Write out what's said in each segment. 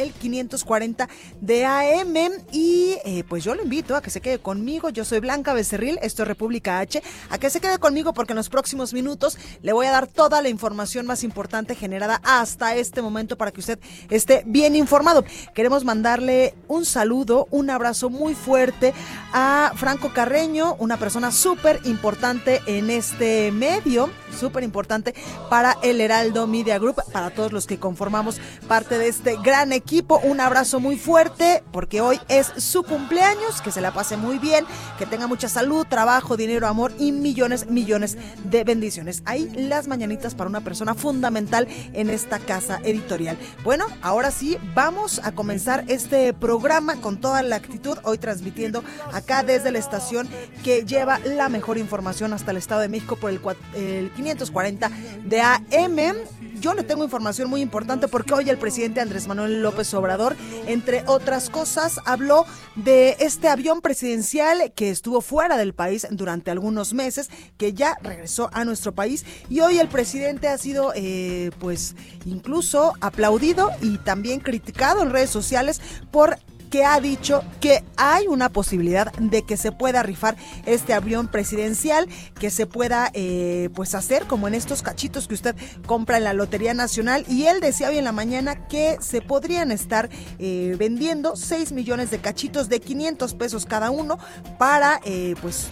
El 540 de AM y eh, pues yo lo invito a que se quede conmigo. Yo soy Blanca Becerril, esto es República H, a que se quede conmigo porque en los próximos minutos le voy a dar toda la información más importante generada hasta este momento para que usted esté bien informado. Queremos mandarle un saludo, un abrazo muy fuerte a Franco Carreño, una persona súper importante en este medio, súper importante para el Heraldo Media Group, para todos los que conformamos parte de este gran equipo equipo, un abrazo muy fuerte porque hoy es su cumpleaños, que se la pase muy bien, que tenga mucha salud, trabajo, dinero, amor y millones, millones de bendiciones. Ahí las mañanitas para una persona fundamental en esta casa editorial. Bueno, ahora sí, vamos a comenzar este programa con toda la actitud, hoy transmitiendo acá desde la estación que lleva la mejor información hasta el Estado de México por el, el 540 de AM. Yo le tengo información muy importante porque hoy el presidente Andrés Manuel López Obrador, entre otras cosas, habló de este avión presidencial que estuvo fuera del país durante algunos meses, que ya regresó a nuestro país y hoy el presidente ha sido, eh, pues, incluso aplaudido y también criticado en redes sociales por que ha dicho que hay una posibilidad de que se pueda rifar este avión presidencial, que se pueda eh, pues hacer como en estos cachitos que usted compra en la Lotería Nacional. Y él decía hoy en la mañana que se podrían estar eh, vendiendo 6 millones de cachitos de 500 pesos cada uno para eh, pues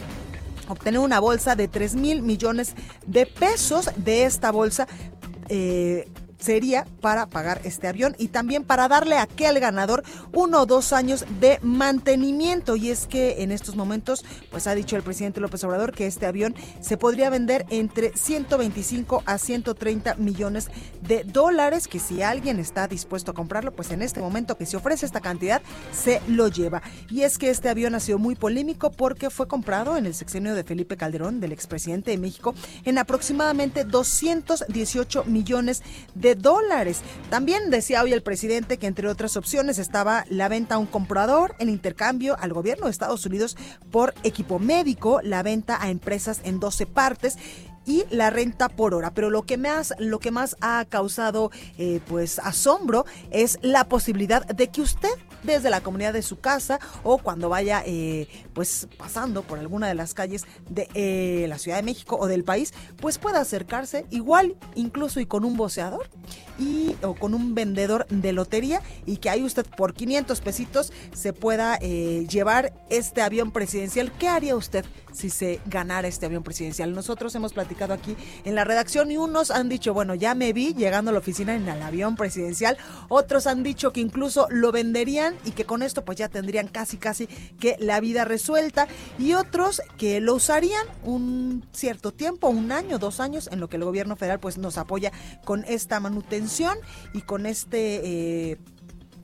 obtener una bolsa de 3 mil millones de pesos de esta bolsa. Sería para pagar este avión y también para darle a aquel ganador uno o dos años de mantenimiento. Y es que en estos momentos, pues ha dicho el presidente López Obrador que este avión se podría vender entre 125 a 130 millones de dólares, que si alguien está dispuesto a comprarlo, pues en este momento que se ofrece esta cantidad, se lo lleva. Y es que este avión ha sido muy polémico porque fue comprado en el sexenio de Felipe Calderón, del expresidente de México, en aproximadamente 218 millones de dólares. También decía hoy el presidente que entre otras opciones estaba la venta a un comprador, el intercambio al gobierno de Estados Unidos por equipo médico, la venta a empresas en 12 partes y la renta por hora. Pero lo que más, lo que más ha causado eh, pues asombro es la posibilidad de que usted desde la comunidad de su casa o cuando vaya eh, pues pasando por alguna de las calles de eh, la Ciudad de México o del país, pues pueda acercarse igual incluso y con un boceador y o con un vendedor de lotería y que ahí usted por 500 pesitos se pueda llevar este avión presidencial. ¿Qué haría usted si se ganara este avión presidencial? Nosotros hemos platicado aquí en la redacción y unos han dicho, bueno, ya me vi llegando a la oficina en el avión presidencial, otros han dicho que incluso lo venderían y que con esto pues ya tendrían casi casi que la vida resuelta y otros que lo usarían un cierto tiempo, un año, dos años, en lo que el gobierno federal pues nos apoya con esta manutención y con este... Eh,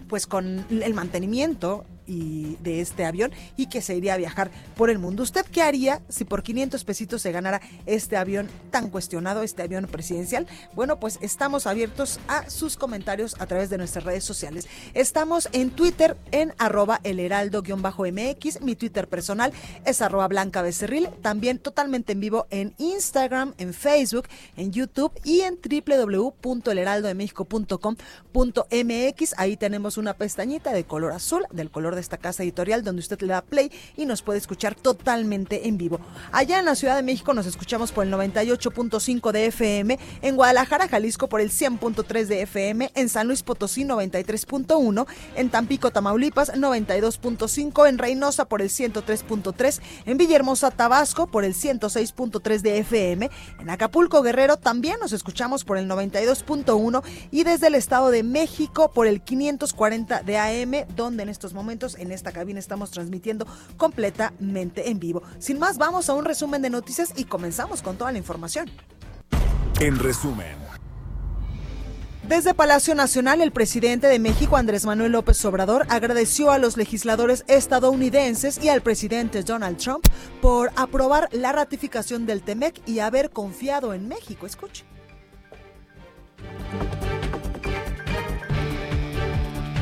pues con el mantenimiento y de este avión y que se iría a viajar por el mundo. ¿Usted qué haría si por 500 pesitos se ganara este avión tan cuestionado, este avión presidencial? Bueno, pues estamos abiertos a sus comentarios a través de nuestras redes sociales. Estamos en Twitter en arroba el heraldo-mx, mi Twitter personal es arroba blanca becerril, también totalmente en vivo en Instagram, en Facebook, en YouTube y en www.elheraldodemexico.com.mx. Ahí tenemos una pestañita de color azul, del color de esta casa editorial donde usted le da play y nos puede escuchar totalmente en vivo. Allá en la Ciudad de México nos escuchamos por el 98.5 de FM, en Guadalajara, Jalisco por el 100.3 de FM, en San Luis Potosí 93.1, en Tampico, Tamaulipas 92.5, en Reynosa por el 103.3, en Villahermosa, Tabasco por el 106.3 de FM, en Acapulco, Guerrero también nos escuchamos por el 92.1 y desde el Estado de México por el 540 de AM, donde en estos momentos En esta cabina estamos transmitiendo completamente en vivo. Sin más, vamos a un resumen de noticias y comenzamos con toda la información. En resumen. Desde Palacio Nacional, el presidente de México, Andrés Manuel López Obrador, agradeció a los legisladores estadounidenses y al presidente Donald Trump por aprobar la ratificación del TEMEC y haber confiado en México. Escuche.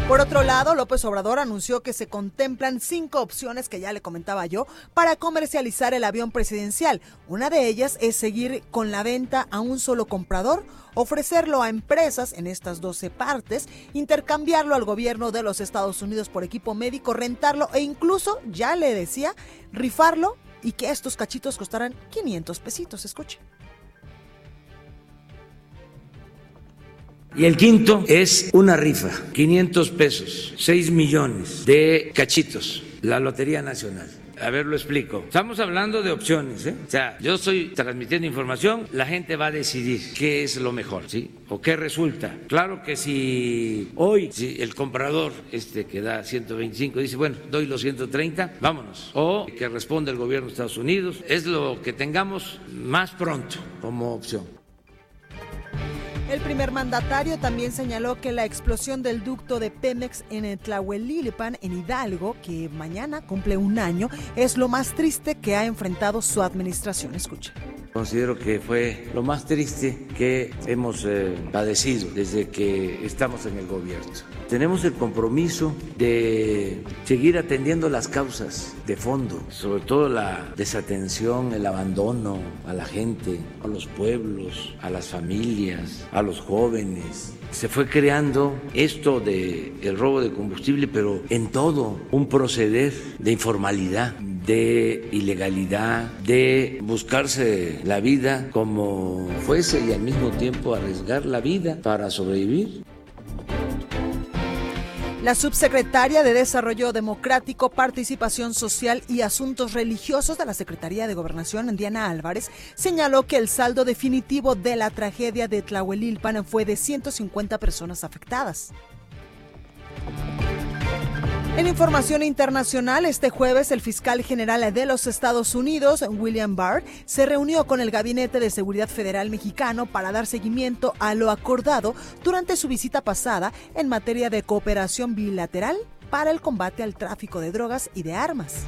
Por otro lado, López Obrador anunció que se contemplan cinco opciones que ya le comentaba yo para comercializar el avión presidencial. Una de ellas es seguir con la venta a un solo comprador, ofrecerlo a empresas en estas 12 partes, intercambiarlo al gobierno de los Estados Unidos por equipo médico, rentarlo e incluso, ya le decía, rifarlo y que estos cachitos costaran 500 pesitos. Escuche. Y el quinto es una rifa, 500 pesos, 6 millones de cachitos, la Lotería Nacional. A ver, lo explico. Estamos hablando de opciones, ¿eh? O sea, yo estoy transmitiendo información, la gente va a decidir qué es lo mejor, ¿sí? O qué resulta. Claro que si hoy si el comprador este que da 125 dice, bueno, doy los 130, vámonos. O que responde el gobierno de Estados Unidos, es lo que tengamos más pronto como opción. El primer mandatario también señaló que la explosión del ducto de Pemex en Tlahuelilpan, en Hidalgo, que mañana cumple un año, es lo más triste que ha enfrentado su administración. Escuche. Considero que fue lo más triste que hemos eh, padecido desde que estamos en el gobierno. Tenemos el compromiso de seguir atendiendo las causas de fondo, sobre todo la desatención, el abandono a la gente, a los pueblos, a las familias, a los jóvenes. Se fue creando esto de el robo de combustible, pero en todo un proceder de informalidad, de ilegalidad, de buscarse la vida como fuese y al mismo tiempo arriesgar la vida para sobrevivir. La subsecretaria de Desarrollo Democrático, Participación Social y Asuntos Religiosos de la Secretaría de Gobernación, Diana Álvarez, señaló que el saldo definitivo de la tragedia de Tlahuelilpan fue de 150 personas afectadas. En información internacional, este jueves el fiscal general de los Estados Unidos, William Barr, se reunió con el Gabinete de Seguridad Federal mexicano para dar seguimiento a lo acordado durante su visita pasada en materia de cooperación bilateral para el combate al tráfico de drogas y de armas.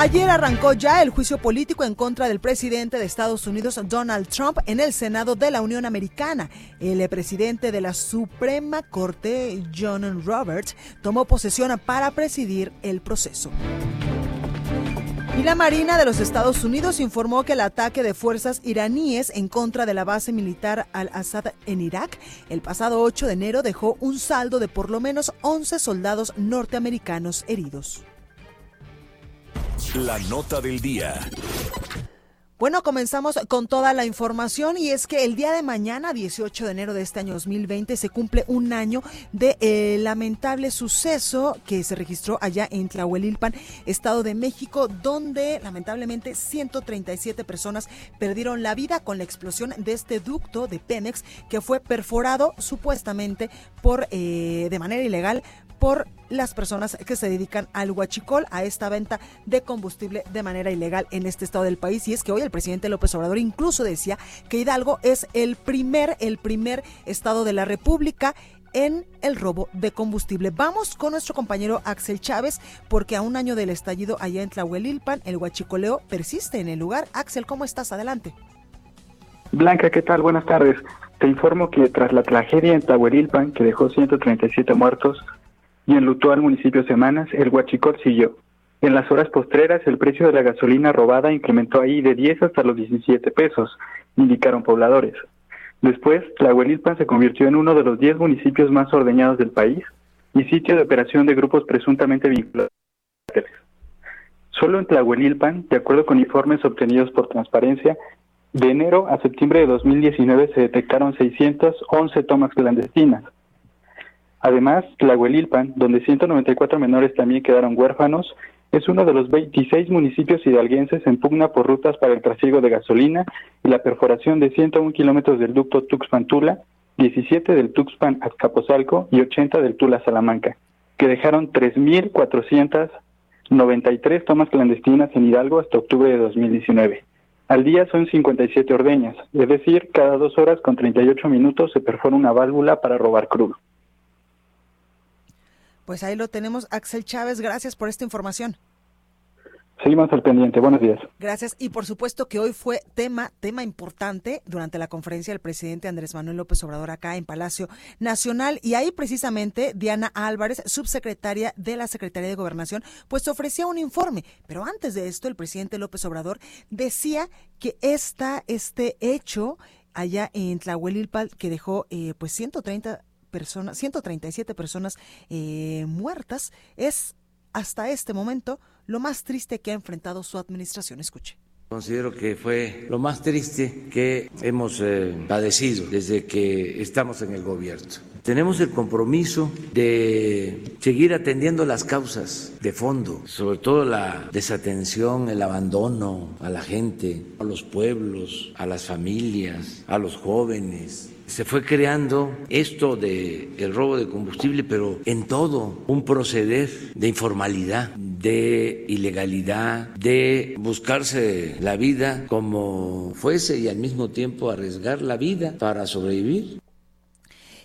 Ayer arrancó ya el juicio político en contra del presidente de Estados Unidos, Donald Trump, en el Senado de la Unión Americana. El presidente de la Suprema Corte, John Roberts, tomó posesión para presidir el proceso. Y la Marina de los Estados Unidos informó que el ataque de fuerzas iraníes en contra de la base militar al-Assad en Irak el pasado 8 de enero dejó un saldo de por lo menos 11 soldados norteamericanos heridos. La nota del día. Bueno, comenzamos con toda la información y es que el día de mañana, 18 de enero de este año 2020, se cumple un año de eh, lamentable suceso que se registró allá en Tlahuelilpan, Estado de México, donde lamentablemente 137 personas perdieron la vida con la explosión de este ducto de Pemex que fue perforado supuestamente por eh, de manera ilegal por las personas que se dedican al huachicol, a esta venta de combustible de manera ilegal en este estado del país. Y es que hoy el presidente López Obrador incluso decía que Hidalgo es el primer, el primer estado de la República en el robo de combustible. Vamos con nuestro compañero Axel Chávez, porque a un año del estallido allá en Tlahuelilpan, el huachicoleo persiste en el lugar. Axel, ¿cómo estás? Adelante. Blanca, ¿qué tal? Buenas tardes. Te informo que tras la tragedia en Tlahuelilpan, que dejó 137 muertos, y enlutó al municipio semanas, el huachicol siguió. En las horas postreras, el precio de la gasolina robada incrementó ahí de 10 hasta los 17 pesos, indicaron pobladores. Después, Tlahuelilpan se convirtió en uno de los 10 municipios más ordeñados del país y sitio de operación de grupos presuntamente vinculados a Solo en Tlahuelilpan, de acuerdo con informes obtenidos por Transparencia, de enero a septiembre de 2019 se detectaron 611 tomas clandestinas, Además, Tlahuelilpan, donde 194 menores también quedaron huérfanos, es uno de los 26 municipios hidalguenses en pugna por rutas para el trasiego de gasolina y la perforación de 101 kilómetros del ducto Tuxpan-Tula, 17 del Tuxpan-Azcapotzalco y 80 del Tula-Salamanca. que dejaron 3.493 tomas clandestinas en Hidalgo hasta octubre de 2019. Al día son 57 ordeñas, es decir, cada dos horas con 38 minutos se perfora una válvula para robar crudo. Pues ahí lo tenemos. Axel Chávez, gracias por esta información. Seguimos al pendiente. Buenos días. Gracias. Y por supuesto que hoy fue tema, tema importante durante la conferencia del presidente Andrés Manuel López Obrador acá en Palacio Nacional. Y ahí precisamente Diana Álvarez, subsecretaria de la Secretaría de Gobernación, pues ofrecía un informe. Pero antes de esto, el presidente López Obrador decía que esta, este hecho allá en Tlahuelilpal que dejó eh, pues 130 personas, 137 personas eh, muertas, es hasta este momento lo más triste que ha enfrentado su administración. Escuche. Considero que fue lo más triste que hemos eh, padecido desde que estamos en el gobierno. Tenemos el compromiso de seguir atendiendo las causas de fondo, sobre todo la desatención, el abandono a la gente, a los pueblos, a las familias, a los jóvenes, se fue creando esto de el robo de combustible, pero en todo un proceder de informalidad, de ilegalidad, de buscarse la vida como fuese y al mismo tiempo arriesgar la vida para sobrevivir.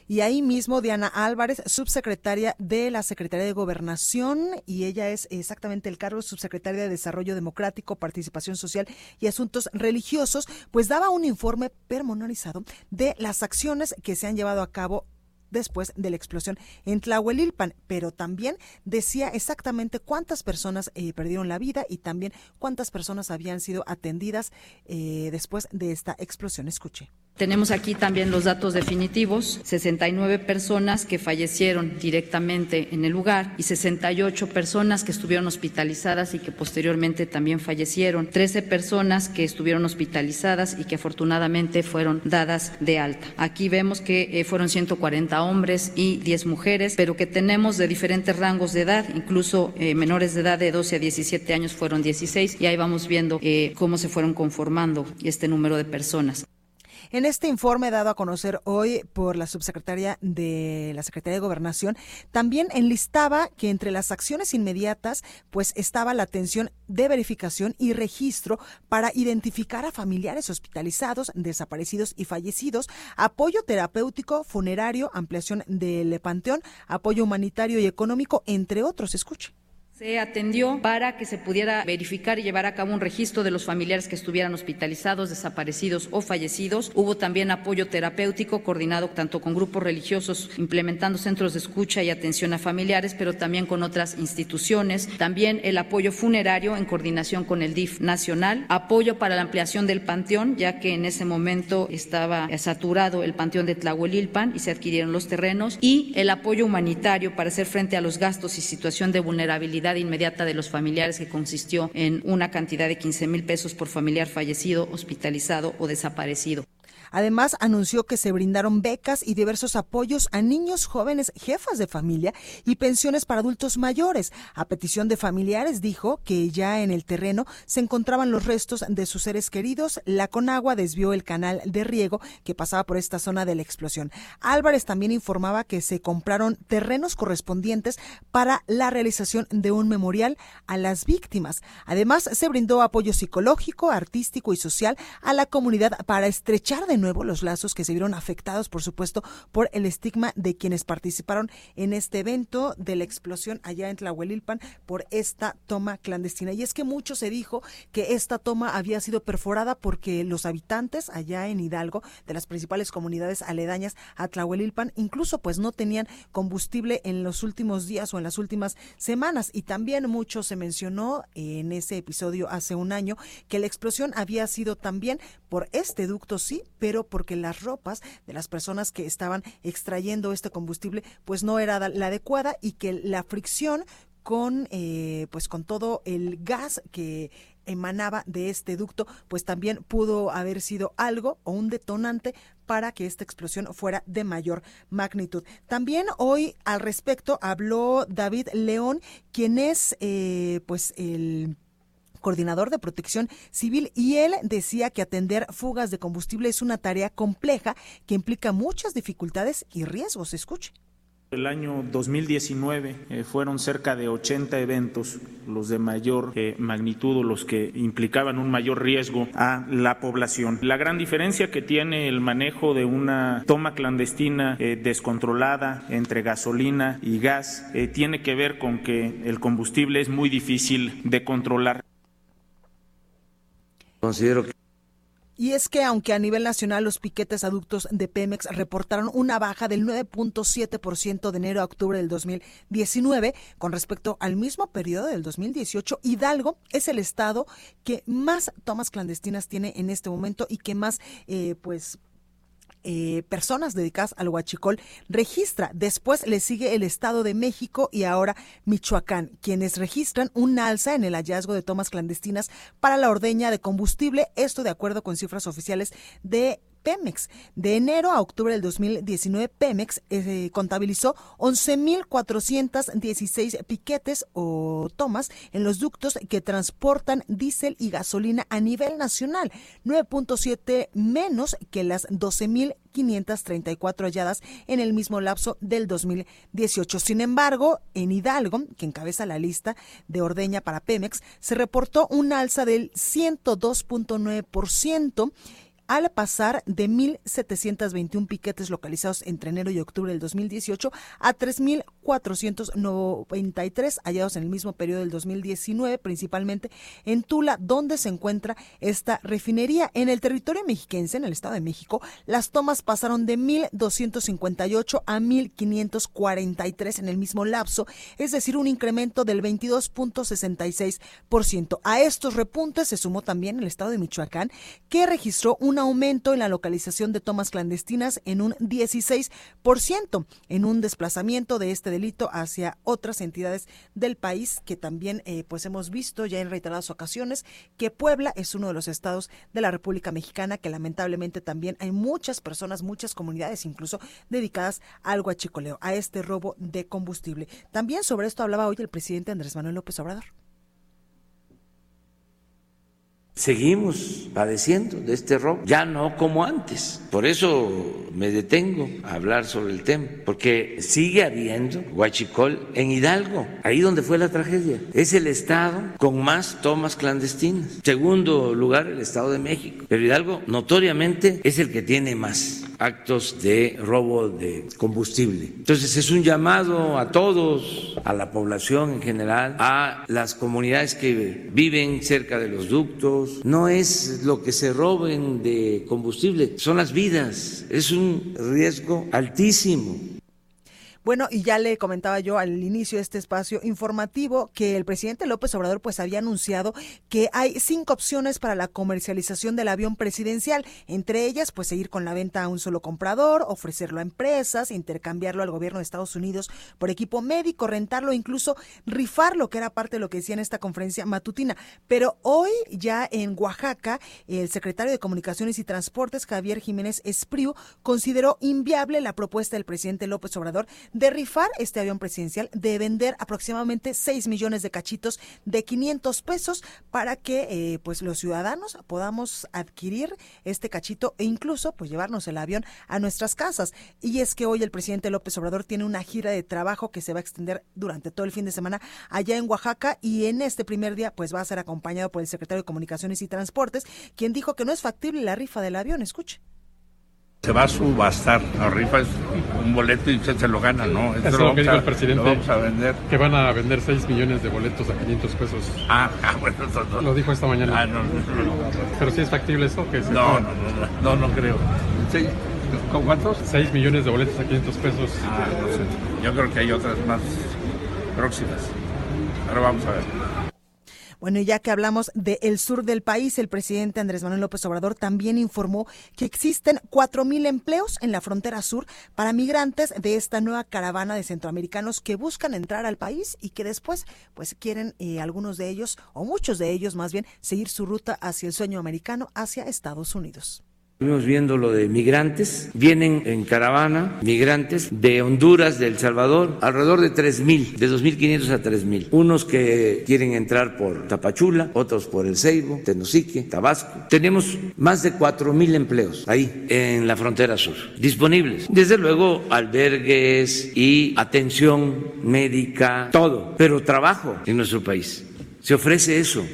Y ahí mismo Diana Álvarez, subsecretaria de la Secretaría de Gobernación, y ella es exactamente el cargo subsecretaria de Desarrollo Democrático, Participación Social y Asuntos Religiosos, pues daba un informe pormenorizado de las acciones que se han llevado a cabo después de la explosión en Tlahuelilpan, pero también decía exactamente cuántas personas eh, perdieron la vida y también cuántas personas habían sido atendidas eh, después de esta explosión. Escuche. Tenemos aquí también los datos definitivos, 69 personas que fallecieron directamente en el lugar y 68 personas que estuvieron hospitalizadas y que posteriormente también fallecieron, 13 personas que estuvieron hospitalizadas y que afortunadamente fueron dadas de alta. Aquí vemos que eh, fueron 140 hombres y 10 mujeres, pero que tenemos de diferentes rangos de edad, incluso eh, menores de edad de 12 a 17 años fueron 16 y ahí vamos viendo eh, cómo se fueron conformando este número de personas. En este informe dado a conocer hoy por la subsecretaria de la Secretaría de Gobernación, también enlistaba que entre las acciones inmediatas, pues estaba la atención de verificación y registro para identificar a familiares hospitalizados, desaparecidos y fallecidos, apoyo terapéutico, funerario, ampliación del panteón, apoyo humanitario y económico, entre otros. Escuche. Se atendió para que se pudiera verificar y llevar a cabo un registro de los familiares que estuvieran hospitalizados, desaparecidos o fallecidos. Hubo también apoyo terapéutico coordinado tanto con grupos religiosos implementando centros de escucha y atención a familiares, pero también con otras instituciones. También el apoyo funerario en coordinación con el DIF nacional. Apoyo para la ampliación del panteón, ya que en ese momento estaba saturado el panteón de Tlahuelilpan y se adquirieron los terrenos. Y el apoyo humanitario para hacer frente a los gastos y situación de vulnerabilidad inmediata de los familiares que consistió en una cantidad de 15 mil pesos por familiar fallecido, hospitalizado o desaparecido. Además, anunció que se brindaron becas y diversos apoyos a niños jóvenes jefas de familia y pensiones para adultos mayores. A petición de familiares, dijo que ya en el terreno se encontraban los restos de sus seres queridos. La Conagua desvió el canal de riego que pasaba por esta zona de la explosión. Álvarez también informaba que se compraron terrenos correspondientes para la realización de un memorial a las víctimas. Además, se brindó apoyo psicológico, artístico y social a la comunidad para estrechar de nuevo los lazos que se vieron afectados, por supuesto, por el estigma de quienes participaron en este evento de la explosión allá en Tlahuelilpan por esta toma clandestina. Y es que mucho se dijo que esta toma había sido perforada porque los habitantes allá en Hidalgo, de las principales comunidades aledañas a Tlahuelilpan, incluso pues no tenían combustible en los últimos días o en las últimas semanas. Y también mucho se mencionó en ese episodio hace un año que la explosión había sido también por este ducto, sí, pero porque las ropas de las personas que estaban extrayendo este combustible pues no era la adecuada y que la fricción con eh, pues con todo el gas que emanaba de este ducto, pues también pudo haber sido algo o un detonante para que esta explosión fuera de mayor magnitud. También hoy al respecto habló David León, quien es eh, pues el coordinador de protección civil, y él decía que atender fugas de combustible es una tarea compleja que implica muchas dificultades y riesgos. Escuche El año 2019 eh, fueron cerca de 80 eventos, los de mayor eh, magnitud o los que implicaban un mayor riesgo a la población. La gran diferencia que tiene el manejo de una toma clandestina eh, descontrolada entre gasolina y gas tiene que ver con que el combustible es muy difícil de controlar. Y es que aunque a nivel nacional los piquetes aductos de Pemex reportaron una baja del 9.7% de enero a octubre del 2019 con respecto al mismo periodo del 2018, Hidalgo es el estado que más tomas clandestinas tiene en este momento y que más eh, pues eh, personas dedicadas al huachicol registra. Después le sigue el Estado de México y ahora Michoacán, quienes registran un alza en el hallazgo de tomas clandestinas para la ordeña de combustible. Esto de acuerdo con cifras oficiales de Pemex. De enero a octubre del 2019, Pemex eh, contabilizó 11.416 piquetes o tomas en los ductos que transportan diésel y gasolina a nivel nacional, 9.7 menos que las 12.534 halladas en el mismo lapso del 2018. Sin embargo, en Hidalgo, que encabeza la lista de ordeña para Pemex, se reportó un alza del 102.9% al pasar de 1.721 piquetes localizados entre enero y octubre del 2018 a 3.493 hallados en el mismo periodo del 2019, principalmente en Tula, donde se encuentra esta refinería. En el territorio mexiquense, en el Estado de México, las tomas pasaron de 1.258 a 1.543 en el mismo lapso, es decir, un incremento del 22.66%. A estos repuntes se sumó también el Estado de Michoacán, que registró un aumento en la localización de tomas clandestinas en un 16%, en un desplazamiento de este delito hacia otras entidades del país que también eh, pues hemos visto ya en reiteradas ocasiones que Puebla es uno de los estados de la República Mexicana que lamentablemente también hay muchas personas, muchas comunidades incluso dedicadas al guachicoleo, a este robo de combustible. También sobre esto hablaba hoy el presidente Andrés Manuel López Obrador. Seguimos padeciendo de este robo, ya no como antes. Por eso me detengo a hablar sobre el tema, porque sigue habiendo huachicol en Hidalgo, ahí donde fue la tragedia. Es el estado con más tomas clandestinas. Segundo lugar, el Estado de México. Pero Hidalgo notoriamente es el que tiene más actos de robo de combustible. Entonces es un llamado a todos, a la población en general, a las comunidades que viven cerca de los ductos. No es lo que se roben de combustible, son las vidas. Es un riesgo altísimo. Bueno, y ya le comentaba yo al inicio de este espacio informativo que el presidente López Obrador pues había anunciado que hay cinco opciones para la comercialización del avión presidencial, entre ellas pues seguir con la venta a un solo comprador, ofrecerlo a empresas, intercambiarlo al gobierno de Estados Unidos por equipo médico, rentarlo, incluso rifarlo, que era parte de lo que decía en esta conferencia matutina. Pero hoy ya en Oaxaca, el secretario de Comunicaciones y Transportes, Javier Jiménez Espriu, consideró inviable la propuesta del presidente López Obrador de rifar este avión presidencial, de vender aproximadamente 6 millones de cachitos de 500 pesos para que eh, pues los ciudadanos podamos adquirir este cachito e incluso pues llevarnos el avión a nuestras casas. Y es que hoy el presidente López Obrador tiene una gira de trabajo que se va a extender durante todo el fin de semana allá en Oaxaca y en este primer día pues va a ser acompañado por el secretario de Comunicaciones y Transportes, quien dijo que no es factible la rifa del avión. Escuche. Se va a subastar. La rifa es un boleto y usted se lo gana, ¿no? Eso es lo, que dijo el presidente. Lo vamos a vender. Que van a vender 6 millones de boletos a 500 pesos. Ah, ah bueno, eso no. Lo dijo esta mañana. Ah, no, no, no. Pero sí es factible eso. Que se no, no, no, no, no, creo. ¿Sí? ¿Con cuántos? 6 millones de boletos a 500 pesos. Ah, no sé. Yo creo que hay otras más próximas. Pero vamos a ver. Bueno, ya que hablamos del sur del país, el presidente Andrés Manuel López Obrador también informó que existen cuatro mil empleos en la frontera sur para migrantes de esta nueva caravana de centroamericanos que buscan entrar al país y que después, pues quieren eh, algunos de ellos, o muchos de ellos más bien, seguir su ruta hacia el sueño americano, hacia Estados Unidos. Estuvimos viendo lo de migrantes. Vienen en caravana migrantes de Honduras, de El Salvador, alrededor de 3.000, de 2.500 a 3.000. Unos que quieren entrar por Tapachula, otros por El Ceibo, Tenosique, Tabasco. Tenemos más de 4.000 empleos ahí en la frontera sur disponibles. Desde luego, albergues y atención médica, todo, pero trabajo en nuestro país. Se ofrece eso.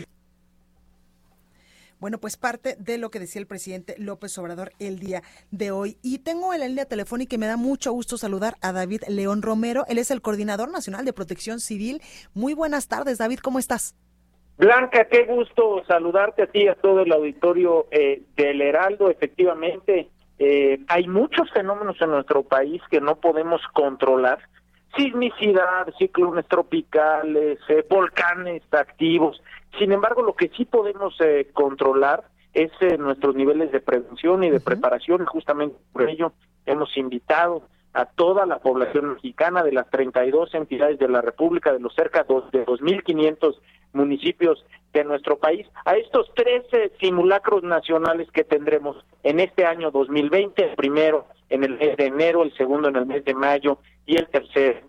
Bueno, pues parte de lo que decía el presidente López Obrador el día de hoy. Y tengo en la línea telefónica y me da mucho gusto saludar a David León Romero. Él es el Coordinador Nacional de Protección Civil. Muy buenas tardes, David, ¿cómo estás? Blanca, qué gusto saludarte a ti y a todo el auditorio eh, del Heraldo. Efectivamente, eh, hay muchos fenómenos en nuestro país que no podemos controlar. Sismicidad, ciclones tropicales, eh, volcanes activos. Sin embargo, lo que sí podemos eh, controlar es eh, nuestros niveles de prevención y de preparación. Justamente por ello hemos invitado a toda la población mexicana de las 32 entidades de la República, de los cerca de 2.500 municipios de nuestro país, a estos 13 simulacros nacionales que tendremos en este año 2020, el primero en el mes de enero, el segundo en el mes de mayo y el tercero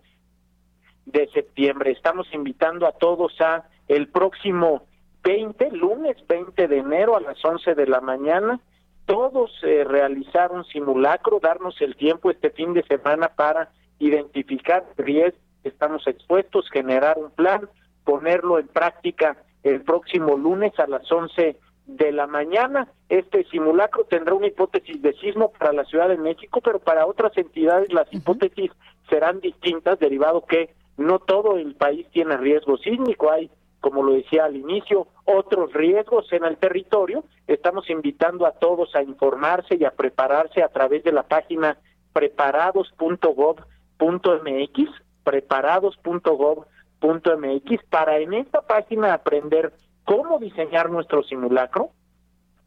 de septiembre. Estamos invitando a todos a el próximo 20, lunes 20 de enero a las 11 de la mañana, todos eh, realizar un simulacro, darnos el tiempo este fin de semana para identificar riesgos que estamos expuestos, generar un plan, ponerlo en práctica el próximo lunes a las 11 de la mañana. Este simulacro tendrá una hipótesis de sismo para la Ciudad de México, pero para otras entidades las hipótesis serán distintas, derivado que no todo el país tiene riesgo sísmico, hay, como lo decía al inicio, otros riesgos en el territorio. Estamos invitando a todos a informarse y a prepararse a través de la página preparados.gov.mx, preparados.gov.mx, para en esta página aprender cómo diseñar nuestro simulacro,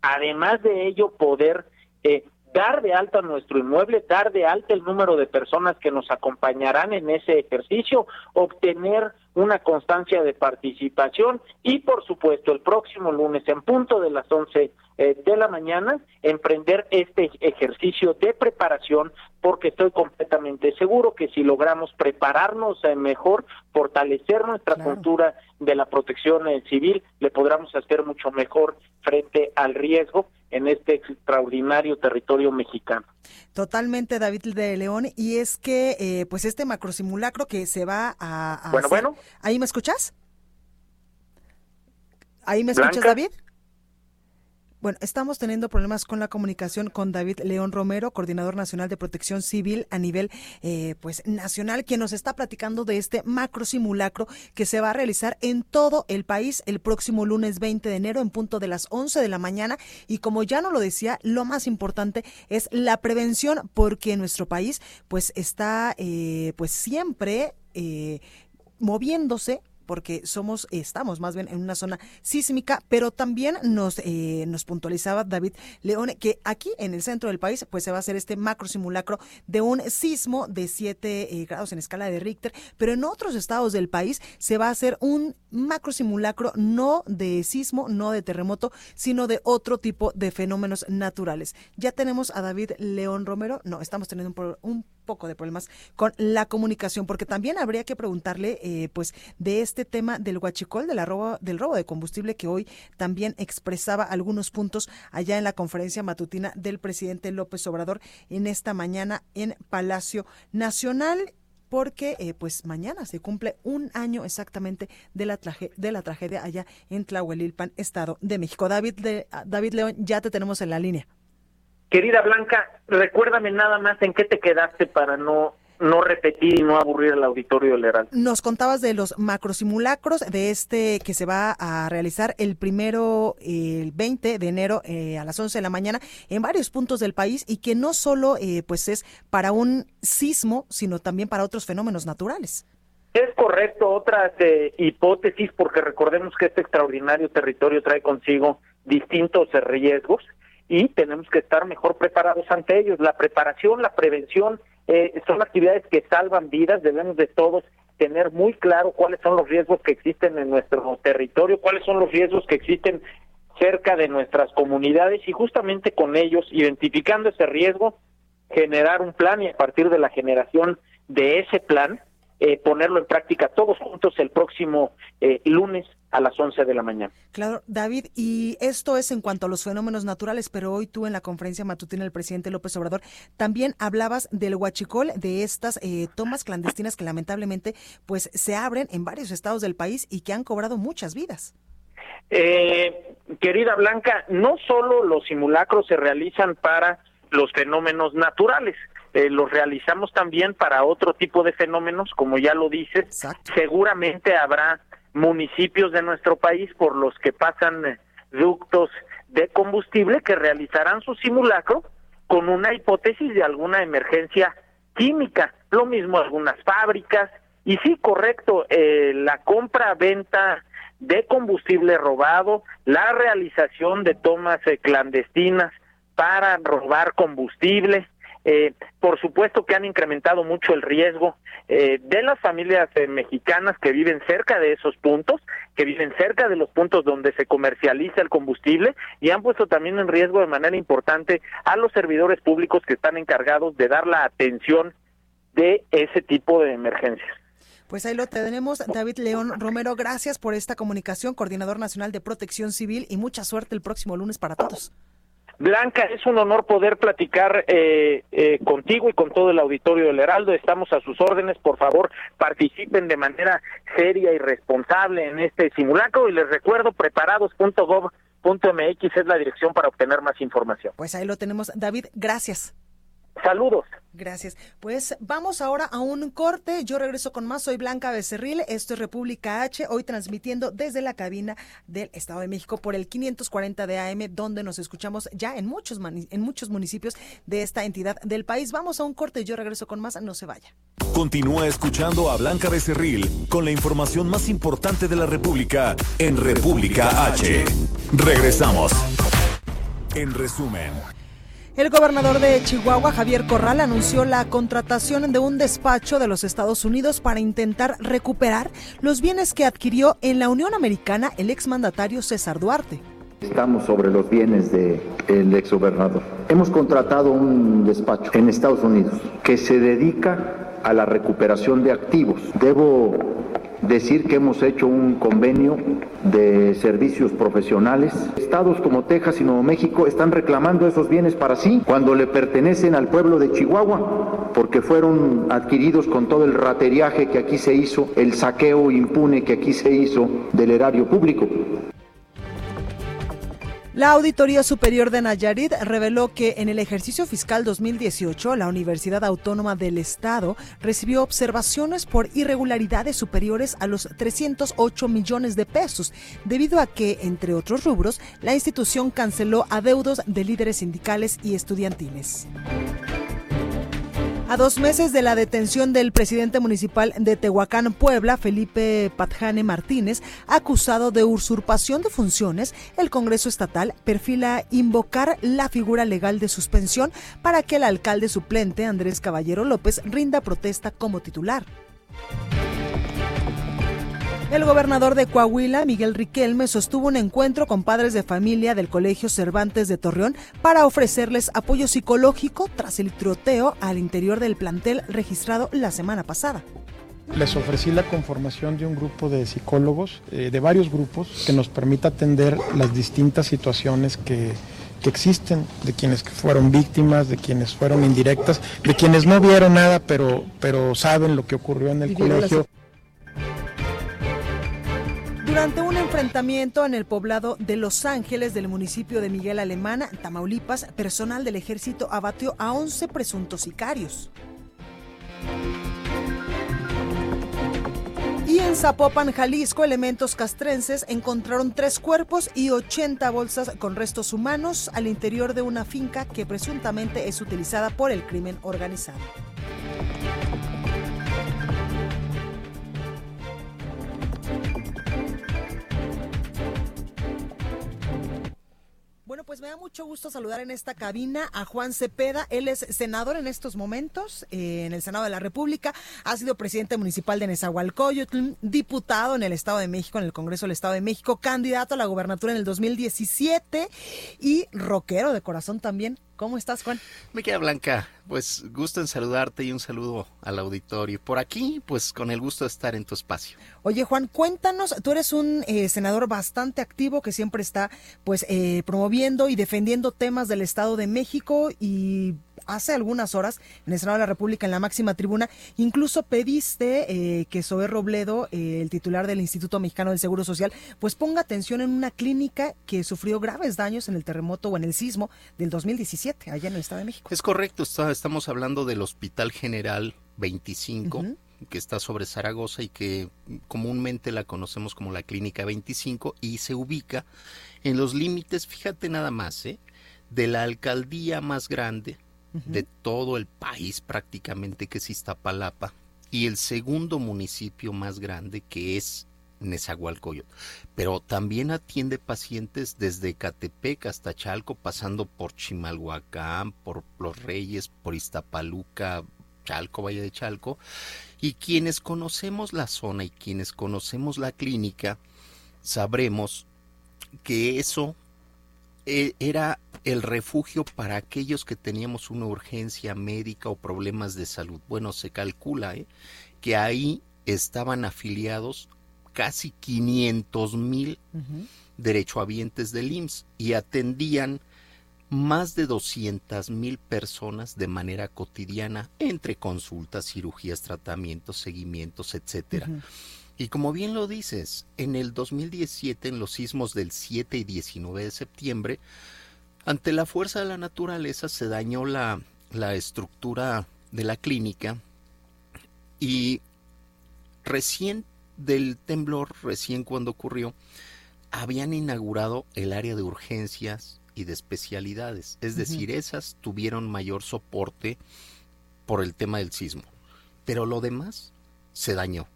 además de ello poder eh, dar de alta nuestro inmueble, dar de alta el número de personas que nos acompañarán en ese ejercicio, obtener una constancia de participación y por supuesto el próximo lunes en punto de las 11 eh, de la mañana emprender este ejercicio de preparación porque estoy completamente seguro que si logramos prepararnos eh, mejor, fortalecer nuestra cultura de la protección eh, civil, le podremos hacer mucho mejor frente al riesgo en este extraordinario territorio mexicano. Totalmente, David de León. Y es que, eh, pues, este macrosimulacro que se va a. a bueno, hacer- bueno. ¿Ahí me escuchas? ¿Ahí me escuchas, Blanca. David? Bueno, estamos teniendo problemas con la comunicación con David León Romero, coordinador nacional de protección civil a nivel eh, pues nacional, quien nos está platicando de este macro simulacro que se va a realizar en todo el país el próximo lunes 20 de enero en punto de las 11 de la mañana. Y como ya no lo decía, lo más importante es la prevención, porque nuestro país pues está eh, pues siempre eh, moviéndose porque somos, estamos más bien en una zona sísmica, pero también nos, eh, nos puntualizaba David León que aquí en el centro del país pues se va a hacer este macro simulacro de un sismo de 7 grados en escala de Richter, pero en otros estados del país se va a hacer un macro simulacro no de sismo, no de terremoto, sino de otro tipo de fenómenos naturales. Ya tenemos a David León Romero, no, estamos teniendo un, un poco de problemas con la comunicación, porque también habría que preguntarle, eh, pues, de este tema del huachicol, de la robo, del robo de combustible, que hoy también expresaba algunos puntos allá en la conferencia matutina del presidente López Obrador en esta mañana en Palacio Nacional porque eh, pues mañana se cumple un año exactamente de la, traje- de la tragedia allá en Tlahuelilpan, Estado de México. David, de, David León, ya te tenemos en la línea. Querida Blanca, recuérdame nada más en qué te quedaste para no no repetir y no aburrir al auditorio del Heraldo. Nos contabas de los macrosimulacros de este que se va a realizar el primero, el 20 de enero eh, a las 11 de la mañana en varios puntos del país y que no solo eh, pues es para un sismo, sino también para otros fenómenos naturales. Es correcto, otras eh, hipótesis, porque recordemos que este extraordinario territorio trae consigo distintos eh, riesgos y tenemos que estar mejor preparados ante ellos. La preparación, la prevención eh, son actividades que salvan vidas, debemos de todos tener muy claro cuáles son los riesgos que existen en nuestro territorio, cuáles son los riesgos que existen cerca de nuestras comunidades y justamente con ellos, identificando ese riesgo, generar un plan y a partir de la generación de ese plan, eh, ponerlo en práctica todos juntos el próximo eh, lunes a las 11 de la mañana. Claro, David, y esto es en cuanto a los fenómenos naturales, pero hoy tú en la conferencia matutina del presidente López Obrador también hablabas del huachicol, de estas eh, tomas clandestinas que lamentablemente pues se abren en varios estados del país y que han cobrado muchas vidas. Eh, querida Blanca, no solo los simulacros se realizan para los fenómenos naturales, eh, los realizamos también para otro tipo de fenómenos, como ya lo dices. Seguramente habrá municipios de nuestro país por los que pasan eh, ductos de combustible que realizarán su simulacro con una hipótesis de alguna emergencia química. Lo mismo algunas fábricas. Y sí, correcto, eh, la compra-venta de combustible robado, la realización de tomas eh, clandestinas para robar combustible, eh, por supuesto que han incrementado mucho el riesgo eh, de las familias eh, mexicanas que viven cerca de esos puntos, que viven cerca de los puntos donde se comercializa el combustible y han puesto también en riesgo de manera importante a los servidores públicos que están encargados de dar la atención de ese tipo de emergencias. Pues ahí lo tenemos, David León Romero. Gracias por esta comunicación, coordinador nacional de protección civil y mucha suerte el próximo lunes para todos. Blanca, es un honor poder platicar eh, eh, contigo y con todo el auditorio del Heraldo. Estamos a sus órdenes. Por favor, participen de manera seria y responsable en este simulacro. Y les recuerdo, preparados.gov.mx es la dirección para obtener más información. Pues ahí lo tenemos. David, gracias. Saludos. Gracias. Pues vamos ahora a un corte. Yo regreso con más. Soy Blanca Becerril. Esto es República H. Hoy transmitiendo desde la cabina del Estado de México por el 540 de AM, donde nos escuchamos ya en muchos, en muchos municipios de esta entidad del país. Vamos a un corte. Yo regreso con más. No se vaya. Continúa escuchando a Blanca Becerril con la información más importante de la República en República H. Regresamos. En resumen. El gobernador de Chihuahua, Javier Corral, anunció la contratación de un despacho de los Estados Unidos para intentar recuperar los bienes que adquirió en la Unión Americana el exmandatario César Duarte. Estamos sobre los bienes del de exgobernador. Hemos contratado un despacho en Estados Unidos que se dedica a la recuperación de activos. Debo decir que hemos hecho un convenio de servicios profesionales. Estados como Texas y Nuevo México están reclamando esos bienes para sí cuando le pertenecen al pueblo de Chihuahua, porque fueron adquiridos con todo el rateriaje que aquí se hizo, el saqueo impune que aquí se hizo del erario público. La Auditoría Superior de Nayarit reveló que en el ejercicio fiscal 2018 la Universidad Autónoma del Estado recibió observaciones por irregularidades superiores a los 308 millones de pesos, debido a que, entre otros rubros, la institución canceló adeudos de líderes sindicales y estudiantiles. A dos meses de la detención del presidente municipal de Tehuacán, Puebla, Felipe Patjane Martínez, acusado de usurpación de funciones, el Congreso Estatal perfila invocar la figura legal de suspensión para que el alcalde suplente, Andrés Caballero López, rinda protesta como titular. El gobernador de Coahuila, Miguel Riquelme, sostuvo un encuentro con padres de familia del Colegio Cervantes de Torreón para ofrecerles apoyo psicológico tras el tiroteo al interior del plantel registrado la semana pasada. Les ofrecí la conformación de un grupo de psicólogos, eh, de varios grupos, que nos permita atender las distintas situaciones que, que existen, de quienes fueron víctimas, de quienes fueron indirectas, de quienes no vieron nada, pero, pero saben lo que ocurrió en el colegio. Durante un enfrentamiento en el poblado de Los Ángeles del municipio de Miguel Alemana, Tamaulipas, personal del ejército abatió a 11 presuntos sicarios. Y en Zapopan, Jalisco, elementos castrenses encontraron tres cuerpos y 80 bolsas con restos humanos al interior de una finca que presuntamente es utilizada por el crimen organizado. Pues me da mucho gusto saludar en esta cabina a Juan Cepeda. Él es senador en estos momentos eh, en el Senado de la República. Ha sido presidente municipal de Nezahualcóyotl, diputado en el Estado de México, en el Congreso del Estado de México, candidato a la gubernatura en el 2017 y rockero de corazón también. ¿Cómo estás, Juan? Me queda Blanca, pues gusto en saludarte y un saludo al auditorio. Por aquí, pues con el gusto de estar en tu espacio. Oye, Juan, cuéntanos, tú eres un eh, senador bastante activo que siempre está pues eh, promoviendo y defendiendo temas del Estado de México y hace algunas horas en el Senado de la República, en la máxima tribuna, incluso pediste eh, que Zoé Robledo, eh, el titular del Instituto Mexicano del Seguro Social, pues ponga atención en una clínica que sufrió graves daños en el terremoto o en el sismo del 2017, allá en el Estado de México. Es correcto, está, estamos hablando del Hospital General 25. que está sobre Zaragoza y que comúnmente la conocemos como la Clínica 25 y se ubica en los límites, fíjate nada más, ¿eh? de la alcaldía más grande de todo el país prácticamente que es Iztapalapa y el segundo municipio más grande que es Nezahualcóyotl, pero también atiende pacientes desde Catepec hasta Chalco, pasando por Chimalhuacán, por Los Reyes, por Iztapaluca, Chalco, Valle de Chalco, y quienes conocemos la zona y quienes conocemos la clínica, sabremos que eso eh, era el refugio para aquellos que teníamos una urgencia médica o problemas de salud. Bueno, se calcula ¿eh? que ahí estaban afiliados casi 500 mil derechohabientes del IMSS y atendían más de 200 mil personas de manera cotidiana entre consultas, cirugías, tratamientos, seguimientos, etcétera. Y como bien lo dices, en el 2017, en los sismos del 7 y 19 de septiembre, ante la fuerza de la naturaleza se dañó la, la estructura de la clínica y recién del temblor, recién cuando ocurrió, habían inaugurado el área de urgencias y de especialidades. Es decir, esas tuvieron mayor soporte por el tema del sismo. Pero lo demás se dañó.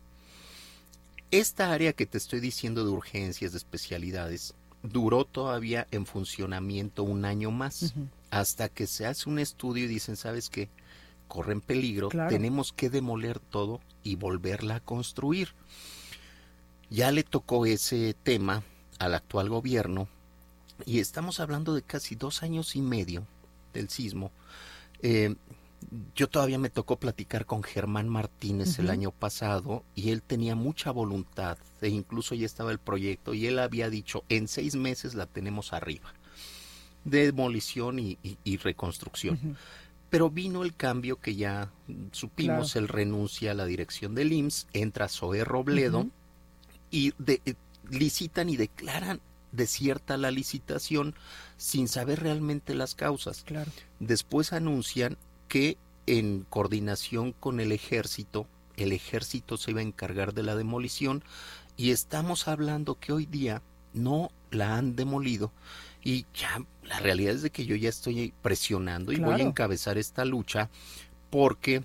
Esta área que te estoy diciendo de urgencias, de especialidades, duró todavía en funcionamiento un año más, hasta que se hace un estudio y dicen, ¿sabes qué? Corren peligro, tenemos que demoler todo y volverla a construir. Ya le tocó ese tema al actual gobierno y estamos hablando de casi dos años y medio del sismo. Eh, yo todavía me tocó platicar con Germán Martínez el año pasado y él tenía mucha voluntad e incluso ya estaba el proyecto y él había dicho en seis meses la tenemos arriba demolición y, reconstrucción pero vino el cambio que ya supimos él renuncia a la dirección del IMSS entra Zoe Robledo y de, eh, licitan y declaran desierta la licitación sin saber realmente las causas. Claro. Después anuncian que en coordinación con el ejército, el ejército se iba a encargar de la demolición y estamos hablando que hoy día no la han demolido y ya la realidad es de que yo ya estoy presionando y voy a encabezar esta lucha porque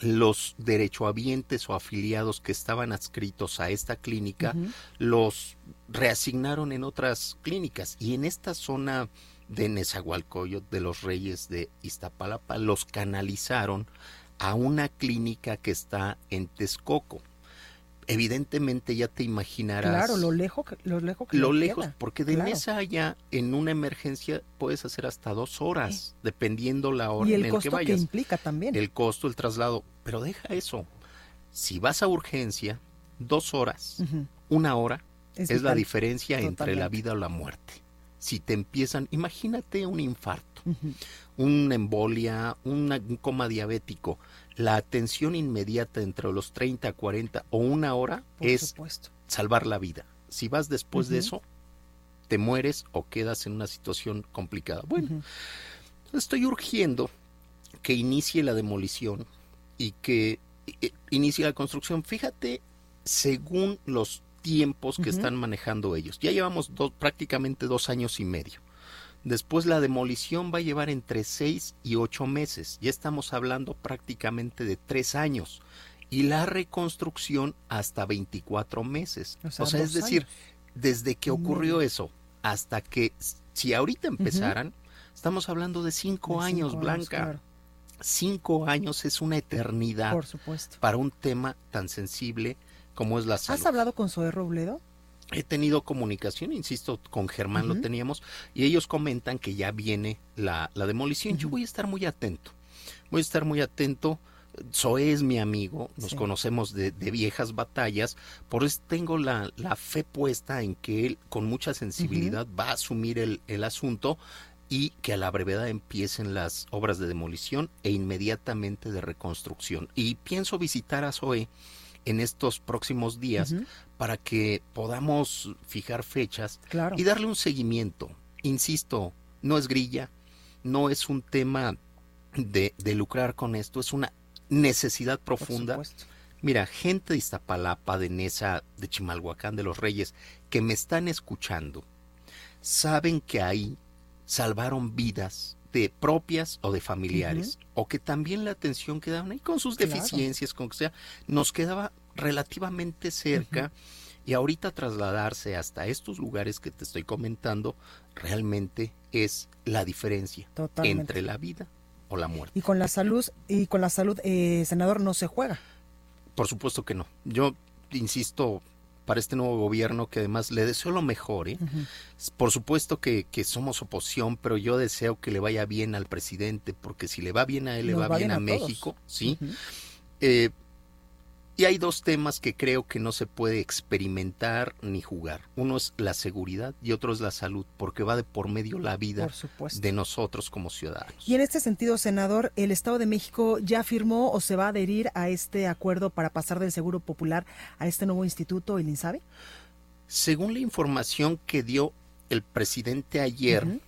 los derechohabientes o afiliados que estaban adscritos a esta clínica los reasignaron en otras clínicas y en esta zona de Nezahualcóyotl, de los Reyes de Iztapalapa, los canalizaron a una clínica que está en Texcoco. Evidentemente ya te imaginarás. Claro, lo lejos lo lejos que Lo lejos, porque de mesa allá en una emergencia puedes hacer hasta dos horas, dependiendo la hora y el en costo que vayas. implica también. El costo, el traslado. Pero deja eso. Si vas a urgencia, dos horas, una hora, es, la diferencia entre la vida o la muerte si te empiezan, imagínate un infarto, una embolia, un coma diabético, la atención inmediata entre los 30, 40 o una hora es salvar la vida. Si vas después de eso, te mueres o quedas en una situación complicada. Bueno, estoy urgiendo que inicie la demolición y que eh, inicie la construcción. Fíjate, según los tiempos que están manejando ellos. Ya llevamos prácticamente dos años y medio. Después la demolición va a llevar entre seis y ocho meses. Ya estamos hablando prácticamente de tres años. Y la reconstrucción hasta 24 meses. O sea, es decir, desde que ocurrió eso hasta que Si ahorita empezaran, estamos hablando de cinco años, Blanca. Cinco años es una eternidad Por supuesto. para un tema tan sensible como es la salud. ¿Has hablado con Zoe Robledo? He tenido comunicación, insisto, con Germán lo teníamos, y ellos comentan que ya viene la, la demolición. Yo voy a estar muy atento, voy a estar muy atento. Zoe es mi amigo, nos Sí. conocemos de, de viejas batallas, por eso tengo la, la fe puesta en que él con mucha sensibilidad va a asumir el, el asunto y que a la brevedad empiecen las obras de demolición e inmediatamente de reconstrucción. Y pienso visitar a Zoe en estos próximos días para que podamos fijar fechas Claro. y darle un seguimiento. Insisto, no es grilla, no es un tema de, de lucrar con esto, es una necesidad profunda. Mira, gente de Iztapalapa, de Nesa, de Chimalhuacán, de Los Reyes, que me están escuchando, saben que ahí salvaron vidas de propias o de familiares, o que también la atención que daban ahí con sus Claro. deficiencias, con que sea, nos quedaba relativamente cerca. Y ahorita trasladarse hasta estos lugares que te estoy comentando realmente es la diferencia Totalmente. entre la vida o la muerte. Y con la salud, y con la salud, eh, senador, no se juega. Por supuesto que no. Yo insisto para este nuevo gobierno que además le deseo lo mejor. ¿eh? Por supuesto que, que somos oposición, pero yo deseo que le vaya bien al presidente, porque si le va bien a él, le Nos va, va bien, bien a. México. ¿sí? Eh, y hay dos temas que creo que no se puede experimentar ni jugar. Uno es la seguridad y otro es la salud, porque va de por medio la vida de nosotros como ciudadanos. Y en este sentido, senador, ¿el Estado de México ya firmó o se va a adherir a este acuerdo para pasar del Seguro Popular a este nuevo instituto, el INSABI? Según la información que dio el presidente ayer,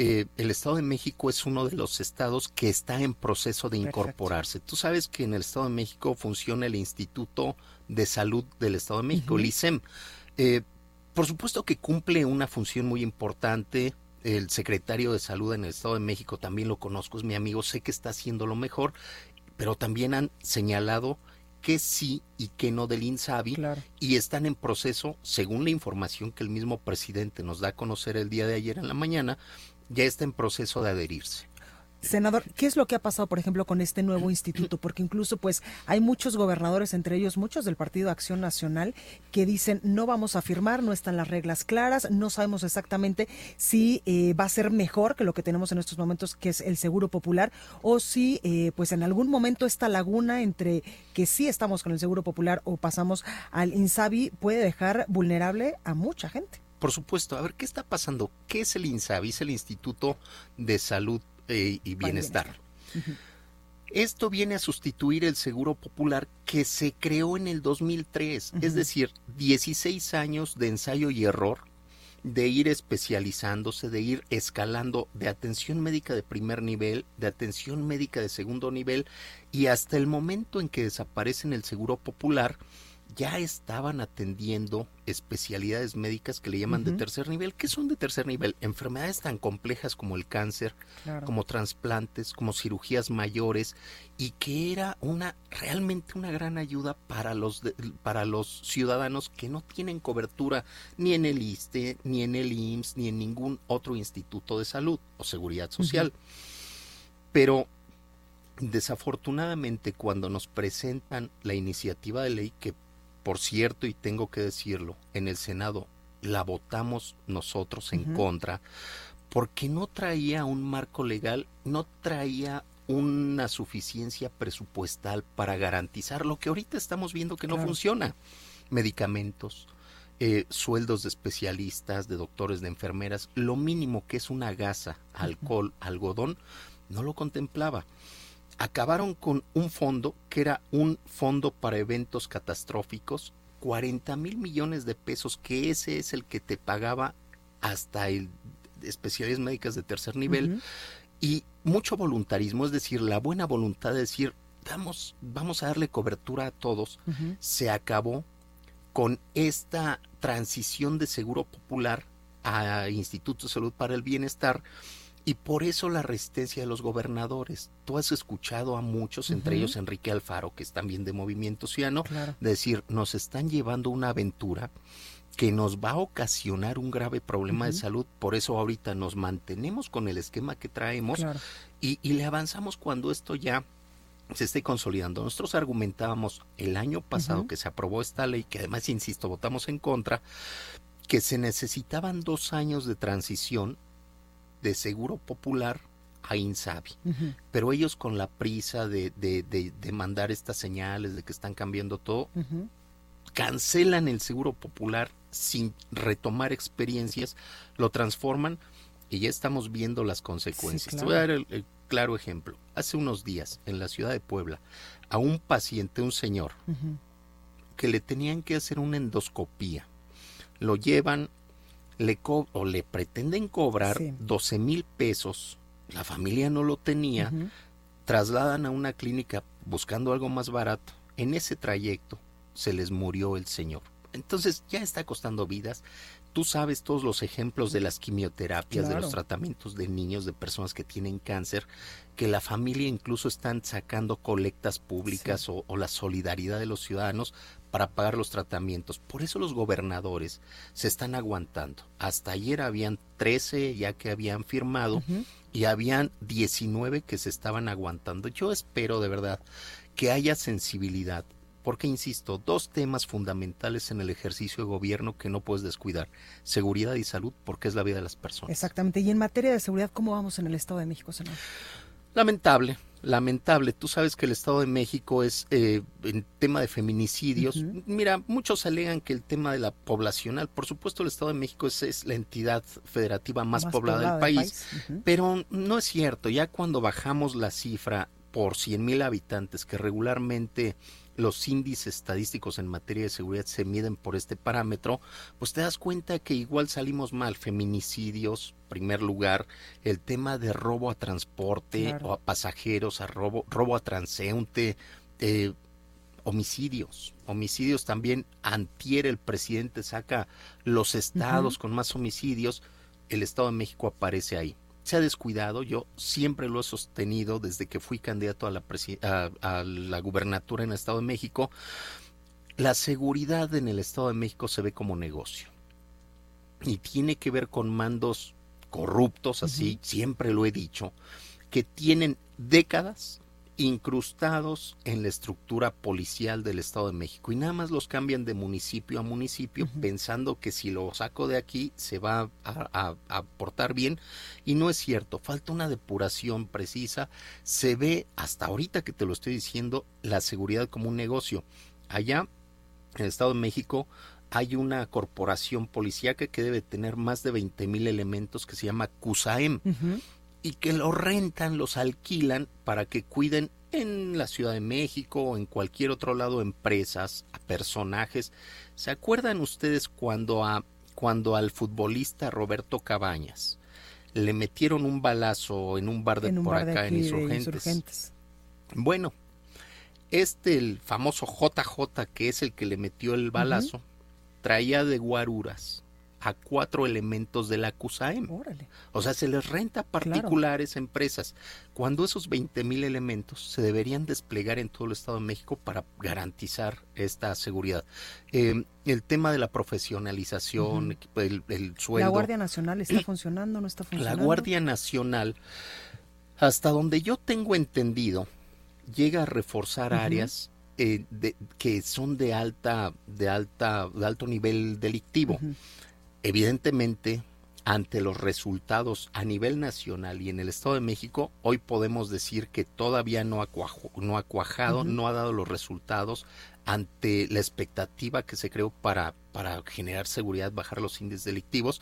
eh, el Estado de México es uno de los estados que está en proceso de Perfecto. incorporarse. Tú sabes que en el Estado de México funciona el Instituto de Salud del Estado de México, el ISEM. Eh, por supuesto que cumple una función muy importante. El secretario de Salud en el Estado de México también lo conozco, es mi amigo, sé que está haciendo lo mejor, pero también han señalado que sí y que no del INSABI y están en proceso, según la información que el mismo presidente nos da a conocer el día de ayer en la mañana, ya está en proceso de adherirse. Senador, ¿qué es lo que ha pasado, por ejemplo, con este nuevo instituto? Porque incluso, pues, hay muchos gobernadores, entre ellos muchos del Partido Acción Nacional, que dicen no vamos a firmar, no están las reglas claras, no sabemos exactamente si eh, va a ser mejor que lo que tenemos en estos momentos, que es el Seguro Popular, o si, eh, pues, en algún momento esta laguna entre que sí estamos con el Seguro Popular o pasamos al Insabi puede dejar vulnerable a mucha gente. Por supuesto, a ver, ¿qué está pasando? ¿Qué es el INSABI? Es el Instituto de Salud eh, y Bienestar. Esto viene a sustituir el Seguro Popular que se creó en el 2003, es decir, 16 años de ensayo y error, de ir especializándose, de ir escalando de atención médica de primer nivel, de atención médica de segundo nivel, y hasta el momento en que desaparece en el Seguro Popular, ya estaban atendiendo especialidades médicas que le llaman de tercer nivel. ¿Qué son de tercer nivel? Enfermedades tan complejas como el cáncer, Claro. como trasplantes, como cirugías mayores, y que era una realmente una gran ayuda para los de- para los ciudadanos que no tienen cobertura ni en el ISTE, ni en el IMSS, ni en ningún otro instituto de salud o seguridad social. Pero desafortunadamente cuando nos presentan la iniciativa de ley que por cierto y tengo que decirlo en el Senado la votamos nosotros en contra porque no traía un marco legal, no traía una suficiencia presupuestal para garantizar lo que ahorita estamos viendo que no funciona. Medicamentos, eh, sueldos de especialistas, de doctores, de enfermeras, lo mínimo que es una gasa, alcohol, algodón, no lo contemplaba. Acabaron con un fondo que era un fondo para eventos catastróficos, 40 mil millones de pesos, que ese es el que te pagaba hasta el especialidades médicas de tercer nivel y mucho voluntarismo, es decir, la buena voluntad de decir, vamos, vamos a darle cobertura a todos, se acabó con esta transición de seguro popular a Instituto de Salud para el Bienestar y por eso la resistencia de los gobernadores. Tú has escuchado a muchos, entre ellos Enrique Alfaro, que es también de Movimiento Ciudadano, Claro. decir, nos están llevando una aventura que nos va a ocasionar un grave problema de salud. Por eso ahorita nos mantenemos con el esquema que traemos y, y le avanzamos cuando esto ya se esté consolidando. Nosotros argumentábamos el año pasado que se aprobó esta ley, que además, insisto, votamos en contra, que se necesitaban dos años de transición de seguro popular a Insabi. Pero ellos con la prisa de, de, de, mandar estas señales de que están cambiando todo, cancelan el seguro popular sin retomar experiencias, lo transforman y ya estamos viendo las consecuencias. Te voy a dar el, claro ejemplo. Hace unos días en la ciudad de Puebla, a un paciente, un señor, que le tenían que hacer una endoscopía, lo llevan le o le pretenden cobrar 12 mil pesos, la familia no lo tenía, trasladan a una clínica buscando algo más barato. En ese trayecto se les murió el señor. Entonces ya está costando vidas. Tú sabes todos los ejemplos de las quimioterapias, de los tratamientos de niños, de personas que tienen cáncer, que la familia incluso están sacando colectas públicas o, la solidaridad de los ciudadanos para pagar los tratamientos. Por eso los gobernadores se están aguantando. Hasta ayer habían 13 ya que habían firmado y habían 19 que se estaban aguantando. Yo espero de verdad que haya sensibilidad porque, insisto, dos temas fundamentales en el ejercicio de gobierno que no puedes descuidar. Seguridad y salud, porque es la vida de las personas. Exactamente. Y en materia de seguridad, ¿cómo vamos en el Estado de México, senador? Lamentable, lamentable. Tú sabes que el Estado de México es eh, en tema de feminicidios. Mira, muchos alegan que el tema de la poblacional, por supuesto, el Estado de México es, la entidad federativa más, poblada, del país, pero no es cierto. Ya cuando bajamos la cifra por 100 mil habitantes, que regularmente los índices estadísticos en materia de seguridad se miden por este parámetro, pues te das cuenta que igual salimos mal. Feminicidios, primer lugar, el tema de robo a transporte o a pasajeros, a robo, robo a transeúnte, eh, homicidios, homicidios también. Antier el presidente saca los estados con más homicidios, el Estado de México aparece ahí se ha descuidado, yo siempre lo he sostenido desde que fui candidato a la, a, la gubernatura en el Estado de México, la seguridad en el Estado de México se ve como negocio. Y tiene que ver con mandos corruptos, así, siempre lo he dicho, que tienen décadas incrustados en la estructura policial del Estado de México. Y nada más los cambian de municipio a municipio pensando que si lo saco de aquí se va a, a, portar bien. Y no es cierto, falta una depuración precisa, se ve hasta ahorita que te lo estoy diciendo la seguridad como un negocio. Allá en el Estado de México hay una corporación policíaca que debe tener más de 20 mil elementos que se llama CUSAEM y que los rentan, los alquilan para que cuiden en la Ciudad de México o en cualquier otro lado empresas, a personajes. ¿Se acuerdan ustedes cuando a cuando al futbolista Roberto Cabañas le metieron un balazo en un bar de por acá en Insurgentes? Bueno, este el famoso JJ que es el que le metió el balazo traía de guaruras a cuatro elementos de la CUSAEM. O sea, se les renta a particulares, empresas, cuando esos 20 mil elementos se deberían desplegar en todo el Estado de México para garantizar esta seguridad. Eh, el tema de la profesionalización, el, sueldo. ¿La Guardia Nacional está funcionando no está funcionando? La Guardia Nacional, hasta donde yo tengo entendido, llega a reforzar áreas eh, de, que son de alta, de alta, de alto nivel delictivo. Evidentemente, ante los resultados a nivel nacional y en el Estado de México, hoy podemos decir que todavía no ha, no ha cuajado, no ha dado los resultados ante la expectativa que se creó para, para generar seguridad, bajar los índices delictivos.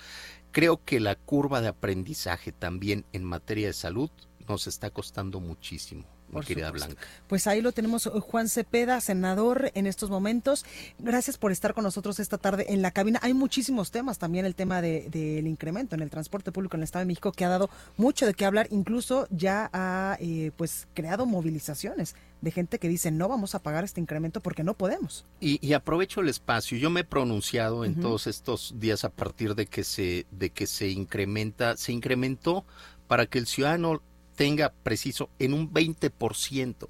Creo que la curva de aprendizaje también en materia de salud nos está costando muchísimo querida Blanca. Pues ahí lo tenemos, eh, Juan Cepeda, senador en estos momentos. Gracias por estar con nosotros esta tarde en la cabina. Hay muchísimos temas, también el tema del de, incremento en el transporte público en el Estado de México, que ha dado mucho de qué hablar, incluso ya ha eh, pues creado movilizaciones de gente que dice no vamos a pagar este incremento porque no podemos. Y, aprovecho el espacio. Yo me he pronunciado en todos estos días a partir de que se de que se incrementa, se incrementó para que el ciudadano tenga preciso en un 20%.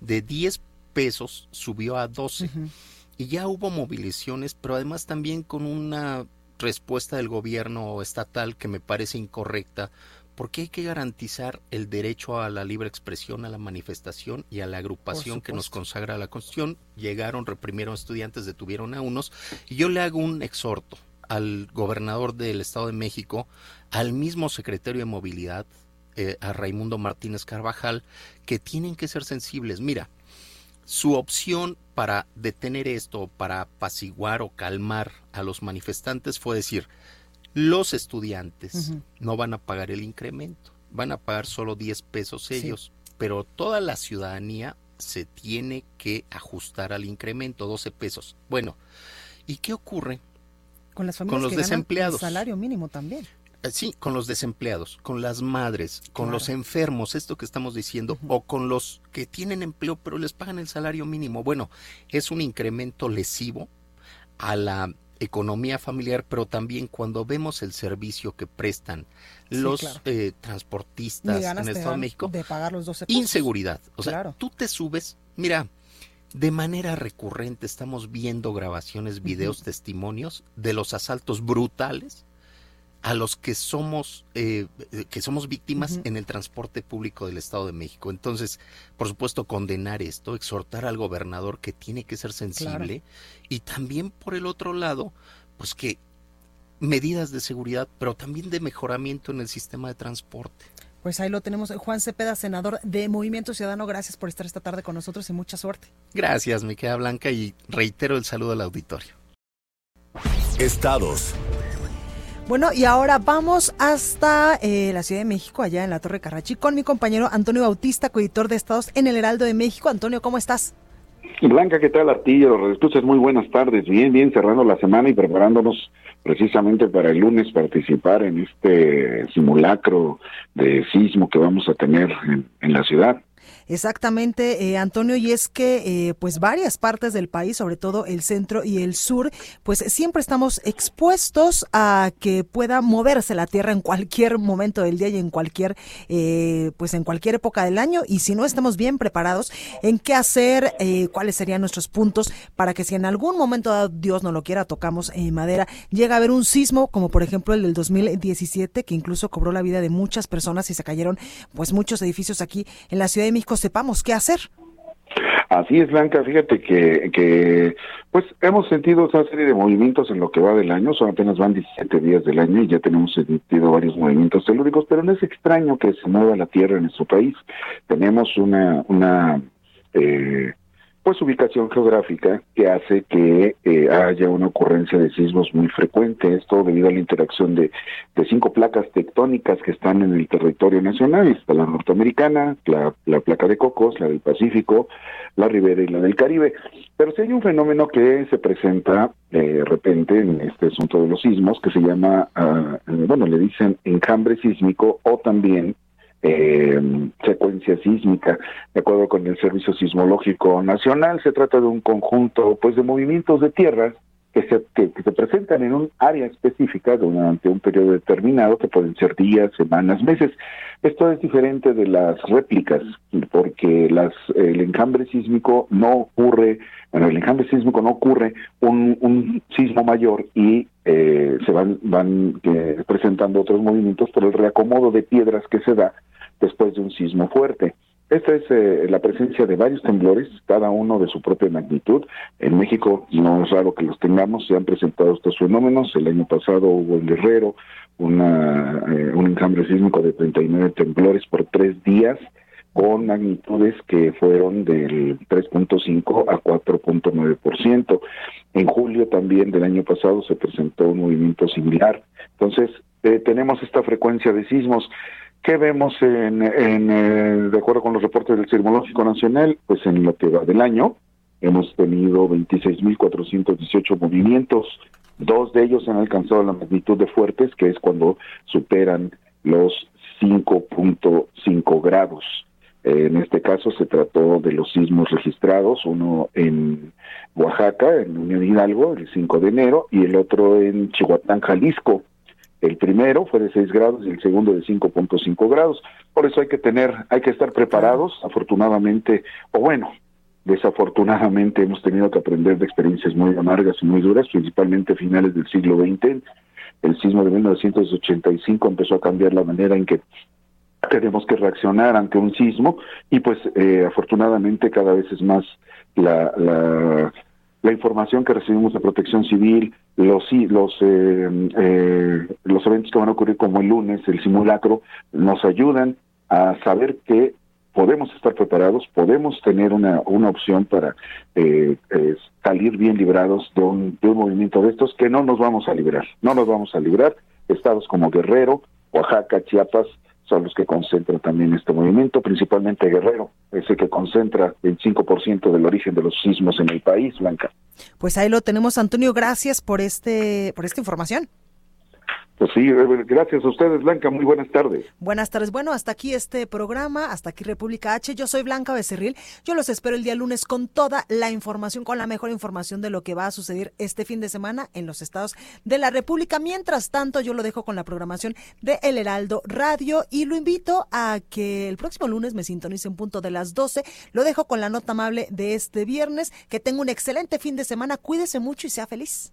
De 10 pesos subió a 12. y ya hubo movilizaciones, pero además también con una respuesta del gobierno estatal que me parece incorrecta, porque hay que garantizar el derecho a la libre expresión, a la manifestación y a la agrupación que nos consagra la Constitución. Llegaron, reprimieron estudiantes, detuvieron a unos, y yo le hago un exhorto al gobernador del Estado de México, al mismo secretario de Movilidad, eh, a Raimundo Martínez Carvajal, que tienen que ser sensibles. Mira, su opción para detener esto, para apaciguar o calmar a los manifestantes fue decir, los estudiantes no van a pagar el incremento, van a pagar solo 10 pesos ellos, pero toda la ciudadanía se tiene que ajustar al incremento, 12 pesos. Bueno, ¿y qué ocurre con, las familias los que ganan desempleados? el salario mínimo también. Eh, Sí, con los desempleados, con las madres, con los enfermos, esto que estamos diciendo, o con los que tienen empleo pero les pagan el salario mínimo. Bueno, es un incremento lesivo a la economía familiar, pero también cuando vemos el servicio que prestan Sí, los claro. eh, transportistas en el Estado de México, de pagar los 12 pesos. inseguridad. O sea, Claro. tú te subes, mira, de manera recurrente estamos viendo grabaciones, videos, testimonios de los asaltos brutales a los que somos eh, eh, que somos víctimas en el transporte público del Estado de México. Entonces, por supuesto, condenar esto, exhortar al gobernador que tiene que ser sensible y también por el otro lado, pues que medidas de seguridad, pero también de mejoramiento en el sistema de transporte. Pues ahí lo tenemos. Juan Cepeda, senador de Movimiento Ciudadano, gracias por estar esta tarde con nosotros y mucha suerte. Gracias, mi querida Blanca, y reitero el saludo al auditorio. Estados. Bueno, y ahora vamos hasta eh, la Ciudad de México, allá en la Torre Carrachi, con mi compañero Antonio Bautista, coeditor de Estados en el Heraldo de México. Antonio, ¿cómo estás? Blanca, ¿qué tal, Artillo? Los escuchas muy buenas tardes. Bien, bien, cerrando la semana y preparándonos precisamente para el lunes participar en este simulacro de sismo que vamos a tener en, en la ciudad. Exactamente, eh, Antonio, y es que eh, pues varias partes del país, sobre todo el centro y el sur, pues siempre estamos expuestos a que pueda moverse la tierra en cualquier momento del día y en cualquier eh, pues en cualquier época del año. Y si no estamos bien preparados en qué hacer, eh, cuáles serían nuestros puntos para que si en algún momento Dios no lo quiera tocamos en madera llega a haber un sismo como por ejemplo el del 2017 que incluso cobró la vida de muchas personas y se cayeron pues muchos edificios aquí en la Ciudad de México sepamos qué hacer. Así es, Blanca. Fíjate que, que, pues, hemos sentido esa serie de movimientos en lo que va del año. Son apenas van 17 días del año y ya tenemos sentido varios movimientos telúricos, pero no es extraño que se mueva la Tierra en nuestro país. Tenemos una, una, eh, pues ubicación geográfica que hace que eh, haya una ocurrencia de sismos muy frecuente, esto debido a la interacción de, cinco placas tectónicas que están en el territorio nacional, está la norteamericana, la, la placa de Cocos, la del Pacífico, la Ribera y la del Caribe. Pero si hay un fenómeno que se presenta eh, de repente en este asunto de los sismos, que se llama, eh, bueno, le dicen enjambre sísmico o también eh, secuencia sísmica. De acuerdo con el Servicio Sismológico Nacional, se trata de un conjunto pues de movimientos de tierras que se, que, se presentan en un área específica durante un periodo determinado, que pueden ser días, semanas, meses. Esto es diferente de las réplicas, porque las, el enjambre sísmico no ocurre, bueno, el enjambre sísmico no ocurre un, un sismo mayor y eh, se van, van eh, presentando otros movimientos por el reacomodo de piedras que se da después de un sismo fuerte. Esta es eh, la presencia de varios temblores, cada uno de su propia magnitud. En México no es raro que los tengamos, se han presentado estos fenómenos. El año pasado hubo en Guerrero una, eh, un enjambre sísmico de 39 temblores por tres días, con magnitudes que fueron del 3.5 a 4.9%. En julio también del año pasado se presentó un movimiento similar. Entonces, eh, tenemos esta frecuencia de sismos. ¿Qué vemos en, en eh, de acuerdo con los reportes del Sismológico Nacional? Pues en lo que del año hemos tenido 26.418 movimientos, dos de ellos han alcanzado la magnitud de fuertes, que es cuando superan los 5.5 grados. Eh, en este caso se trató de los sismos registrados, uno en Oaxaca, en Unión Hidalgo, el 5 de enero, y el otro en Chihuatán, Jalisco, el primero fue de 6 grados y el segundo de 5.5 grados. Por eso hay que tener, hay que estar preparados, afortunadamente, o bueno, Desafortunadamente hemos tenido que aprender de experiencias muy amargas y muy duras, principalmente a finales del siglo XX. El sismo de 1985 empezó a cambiar la manera en que tenemos que reaccionar ante un sismo y pues eh, afortunadamente cada vez es más la, la, la, información que recibimos de protección civil, los, los, eh, eh, los eventos que van a ocurrir como el lunes, el simulacro, nos ayudan a saber que podemos estar preparados, podemos tener una, una opción para eh, eh, salir bien librados de un, de un movimiento de estos que no nos vamos a librar, no nos vamos a librar. Estados como Guerrero, Oaxaca, Chiapas, son los que concentran también este movimiento, principalmente Guerrero, ese que concentra el 5% del origen de los sismos en el país, Blanca. Pues ahí lo tenemos, Antonio, gracias por este por esta información. Pues sí, gracias a ustedes, Blanca. Muy buenas tardes. Buenas tardes. Bueno, hasta aquí este programa, hasta aquí República H. Yo soy Blanca Becerril. Yo los espero el día lunes con toda la información, con la mejor información de lo que va a suceder este fin de semana en los estados de la República. Mientras tanto, yo lo dejo con la programación de El Heraldo Radio y lo invito a que el próximo lunes me sintonice en punto de las 12. Lo dejo con la nota amable de este viernes. Que tenga un excelente fin de semana. Cuídese mucho y sea feliz.